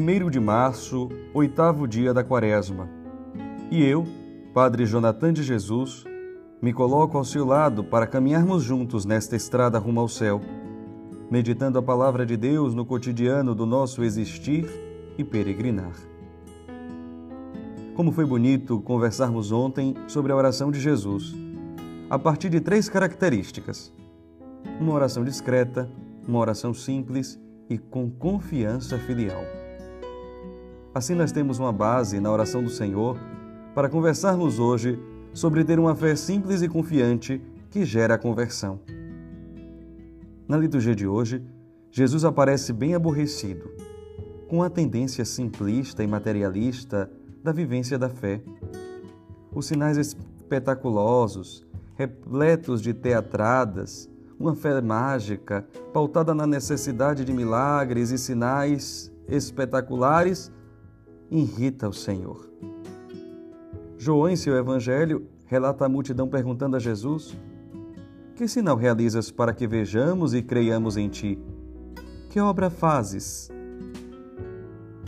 1 de março, oitavo dia da Quaresma. E eu, Padre Jonathan de Jesus, me coloco ao seu lado para caminharmos juntos nesta estrada rumo ao céu, meditando a palavra de Deus no cotidiano do nosso existir e peregrinar. Como foi bonito conversarmos ontem sobre a oração de Jesus, a partir de três características: uma oração discreta, uma oração simples e com confiança filial. Assim, nós temos uma base na oração do Senhor para conversarmos hoje sobre ter uma fé simples e confiante que gera a conversão. Na liturgia de hoje, Jesus aparece bem aborrecido, com a tendência simplista e materialista da vivência da fé. Os sinais espetaculosos, repletos de teatradas, uma fé mágica, pautada na necessidade de milagres e sinais espetaculares, irrita o Senhor. João, em seu evangelho, relata a multidão perguntando a Jesus: Que sinal realizas para que vejamos e creiamos em ti? Que obra fazes?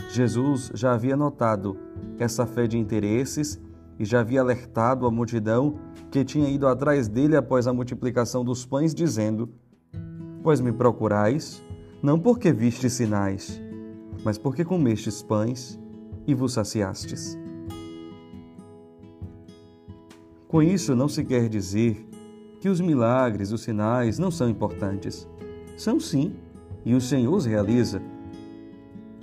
Jesus já havia notado essa fé de interesses e já havia alertado a multidão que tinha ido atrás dele após a multiplicação dos pães, dizendo: Pois me procurais, não porque vistes sinais, mas porque comestes pães e vos saciastes. Com isso, não se quer dizer que os milagres, os sinais não são importantes. São sim, e o Senhor os realiza.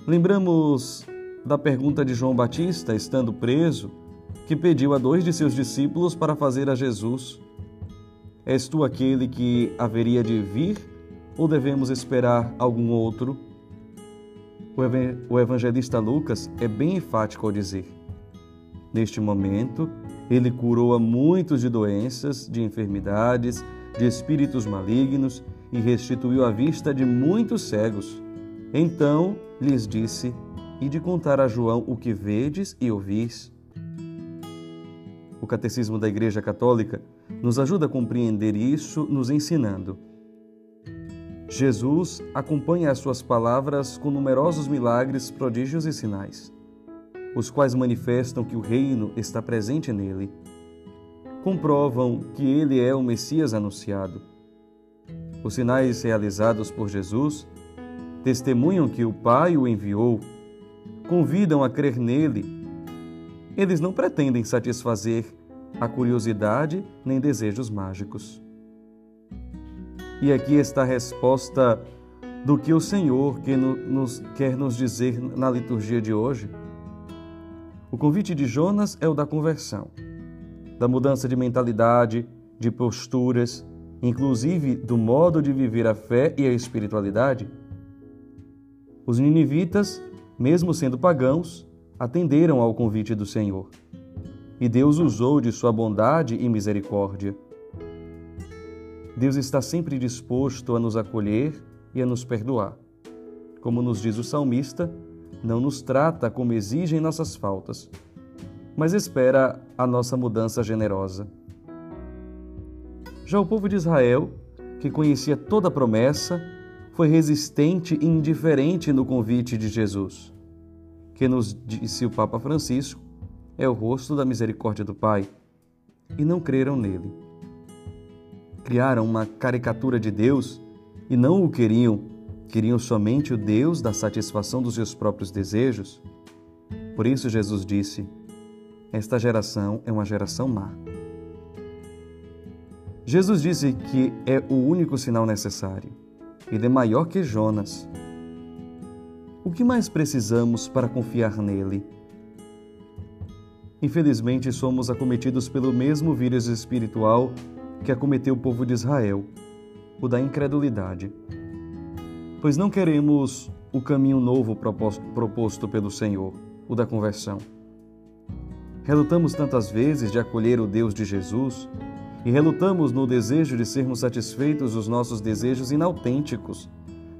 Lembramos da pergunta de João Batista, estando preso, que pediu a dois de seus discípulos para fazer a Jesus: És tu aquele que haveria de vir, ou devemos esperar algum outro? O evangelista Lucas é bem enfático ao dizer: Neste momento, ele curou a muitos de doenças, de enfermidades, de espíritos malignos e restituiu a vista de muitos cegos. Então lhes disse: E de contar a João o que vedes e ouvis. O Catecismo da Igreja Católica nos ajuda a compreender isso, nos ensinando Jesus acompanha as suas palavras com numerosos milagres, prodígios e sinais, os quais manifestam que o reino está presente nele. Comprovam que ele é o Messias anunciado. Os sinais realizados por Jesus testemunham que o Pai o enviou, convidam a crer nele. Eles não pretendem satisfazer a curiosidade nem desejos mágicos. E aqui está a resposta do que o Senhor nos, quer nos dizer na liturgia de hoje. O convite de Jonas é o da conversão, da mudança de mentalidade, de posturas, inclusive do modo de viver a fé e a espiritualidade. Os ninivitas, mesmo sendo pagãos, atenderam ao convite do Senhor. E Deus usou de sua bondade e misericórdia. Deus está sempre disposto a nos acolher e a nos perdoar. Como nos diz o salmista, não nos trata como exigem nossas faltas, mas espera a nossa mudança generosa. Já o povo de Israel, que conhecia toda a promessa, foi resistente e indiferente no convite de Jesus, que nos disse o Papa Francisco, é o rosto da misericórdia do Pai, e não creram nele criaram uma caricatura de Deus e não o queriam, queriam somente o Deus da satisfação dos seus próprios desejos. Por isso Jesus disse: Esta geração é uma geração má. Jesus disse que é o único sinal necessário. Ele é maior que Jonas. O que mais precisamos para confiar nele? Infelizmente, somos acometidos pelo mesmo vírus espiritual que acometeu o povo de Israel, o da incredulidade. Pois não queremos o caminho novo proposto pelo Senhor, o da conversão. Relutamos tantas vezes de acolher o Deus de Jesus e relutamos no desejo de sermos satisfeitos dos nossos desejos inautênticos,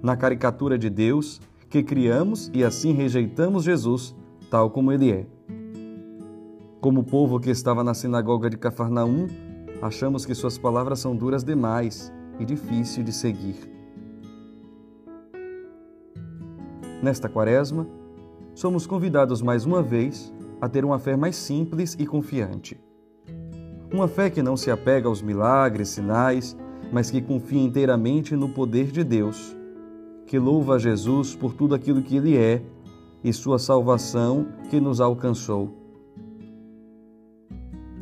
na caricatura de Deus que criamos e assim rejeitamos Jesus tal como ele é. Como o povo que estava na sinagoga de Cafarnaum achamos que suas palavras são duras demais e difícil de seguir. Nesta quaresma, somos convidados mais uma vez a ter uma fé mais simples e confiante. Uma fé que não se apega aos milagres, sinais, mas que confia inteiramente no poder de Deus, que louva Jesus por tudo aquilo que Ele é e sua salvação que nos alcançou.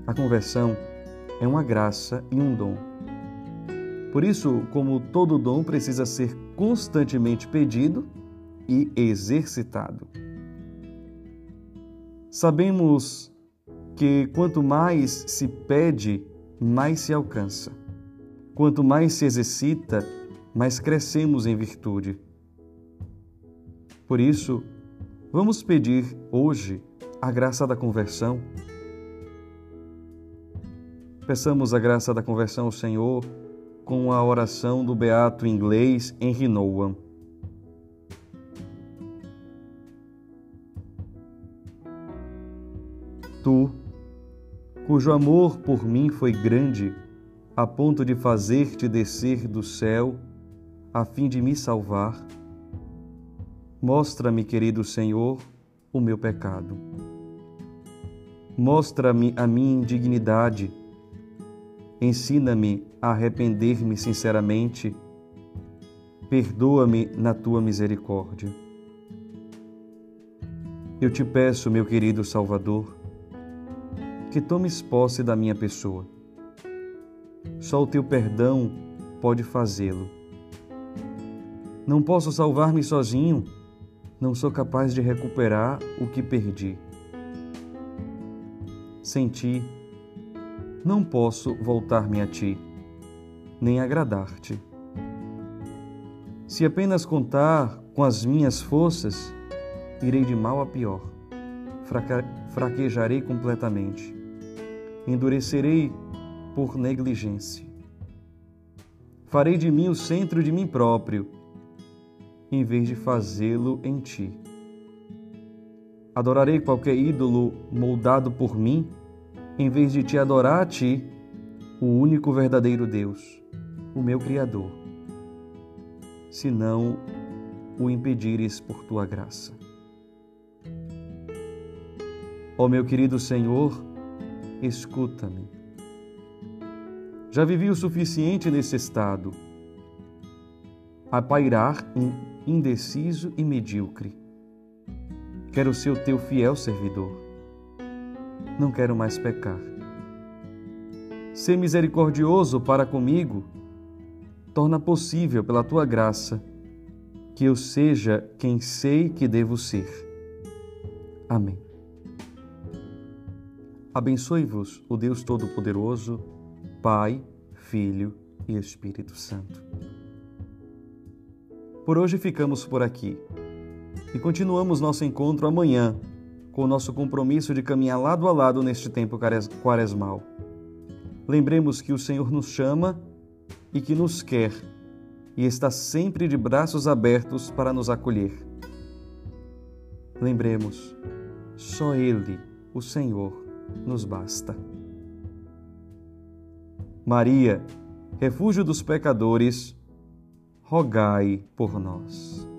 A conversão é uma graça e um dom. Por isso, como todo dom precisa ser constantemente pedido e exercitado. Sabemos que quanto mais se pede, mais se alcança. Quanto mais se exercita, mais crescemos em virtude. Por isso, vamos pedir hoje a graça da conversão. Peçamos a graça da conversão ao Senhor com a oração do beato inglês Henry Nouwen. Tu, cujo amor por mim foi grande, a ponto de fazer-te descer do céu, a fim de me salvar, mostra-me, querido Senhor, o meu pecado. Mostra-me a minha indignidade. Ensina-me a arrepender-me sinceramente. Perdoa-me na tua misericórdia. Eu te peço, meu querido Salvador, que tomes posse da minha pessoa. Só o teu perdão pode fazê-lo. Não posso salvar-me sozinho, não sou capaz de recuperar o que perdi. Sem ti, não posso voltar-me a ti, nem agradar-te. Se apenas contar com as minhas forças, irei de mal a pior, fraquejarei completamente endurecerei por negligência. Farei de mim o centro de mim próprio, em vez de fazê-lo em ti. Adorarei qualquer ídolo moldado por mim, em vez de te adorar a ti, o único verdadeiro Deus, o meu Criador, se não o impedires por tua graça. Ó meu querido Senhor, escuta-me. Já vivi o suficiente nesse estado, a pairar indeciso e medíocre. Quero ser o teu fiel servidor. Não quero mais pecar. Ser misericordioso para comigo, torna possível pela tua graça que eu seja quem sei que devo ser. Amém. Abençoe-vos o Deus Todo-Poderoso, Pai, Filho e Espírito Santo. Por hoje ficamos por aqui e continuamos nosso encontro amanhã com o nosso compromisso de caminhar lado a lado neste tempo quaresmal. Lembremos que o Senhor nos chama e que nos quer e está sempre de braços abertos para nos acolher. Lembremos, só Ele, o Senhor, nos basta. Maria, refúgio dos pecadores, rogai por nós.